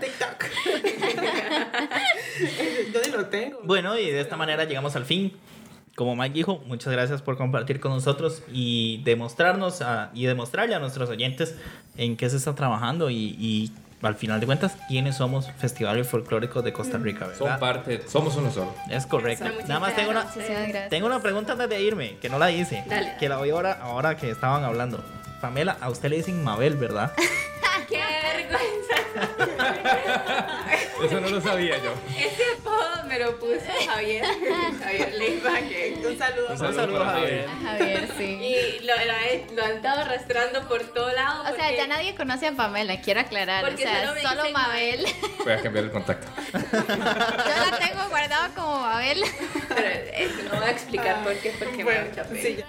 TikTok. Yo ni lo tengo. Bueno, y de esta manera llegamos al fin. Como Mike dijo, muchas gracias por compartir con nosotros y demostrarnos a- y demostrarle a nuestros oyentes en qué se está trabajando y, y al final de cuentas quiénes somos Festivales Folclóricos de Costa Rica, Son ¿verdad? parte, somos uno solo. Es correcto. Nada más tengo una, tengo una pregunta antes de irme, que no la hice. Dale. Que la voy ahora, ahora que estaban hablando. Pamela, a usted le dicen Mabel, ¿verdad? ¡Qué vergüenza! Eso no lo sabía yo. Ese apodo me lo puso Javier. Javier Leiva, que... Un saludo. Un Un saludo saludo, para Javier. Javier, sí. Y lo, lo, lo han estado arrastrando por todo lado. O sea, ya nadie conoce a Pamela, quiero aclarar. O sea, solo Mabel. Voy a cambiar el contacto. Yo la tengo guardada como Mabel. Pero no voy a explicar por qué, porque Bueno, me da mucha pena. sí.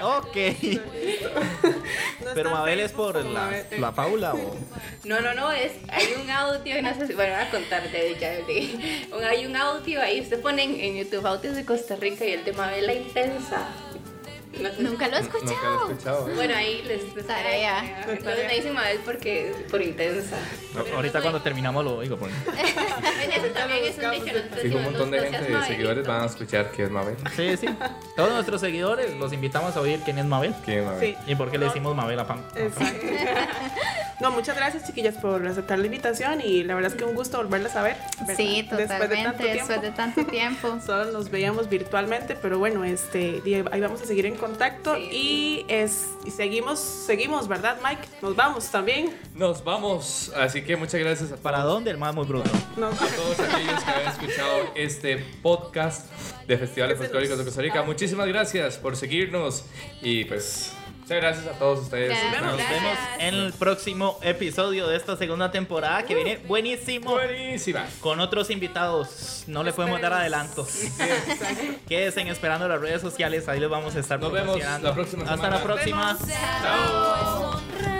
Ok. No Pero Mabel es por la, la Paula o... No, no, no, es, hay un audio, no sé si, bueno, voy a contar de ella, de- hay un audio ahí, usted pone en, YouTube audios de Costa Rica y el tema de la intensa. No sé Nunca lo he Nunca lo he escuchado. escuchado. ¿eh? Bueno, ahí les, Tarea. Entonces me dicen Mabel porque por intensa. Pero Ahorita no cuando soy- terminamos lo oigo. Por... Eso también es un dicho. Fijo, un montón de "No gente de Mabelito". seguidores van a escuchar que es Mabel. Sí, sí. Todos nuestros seguidores los invitamos a oír quién es Mabel. ¿Quién es Mabel? Sí. ¿Y por qué le decimos Mabel a Pam? Exacto. No, muchas gracias chiquillas por aceptar la invitación y la verdad es que un gusto volverlas a ver. ¿verdad? Sí, Después de tanto totalmente, después tiempo. de tanto tiempo. Solo nos veíamos virtualmente, pero bueno, este, ahí vamos a seguir en contacto Sí. y, es, y seguimos, seguimos, ¿verdad, Mike? Nos vamos también. Nos vamos. Así que muchas gracias a ¿Para dónde el más muy bruto? Nos- a todos aquellos que han escuchado este podcast de Festivales Folclóricos de Costa Rica. Muchísimas gracias por seguirnos y pues muchas gracias a todos ustedes. Gracias. Nos Gracias. vemos en el próximo episodio de esta segunda temporada que viene buenísimo. Buenísima. Con otros invitados. No le podemos dar adelantos. Quédense esperando las redes sociales. Ahí les vamos a estar Nos vemos promocionando. la próxima Hasta semana. la próxima. Chao.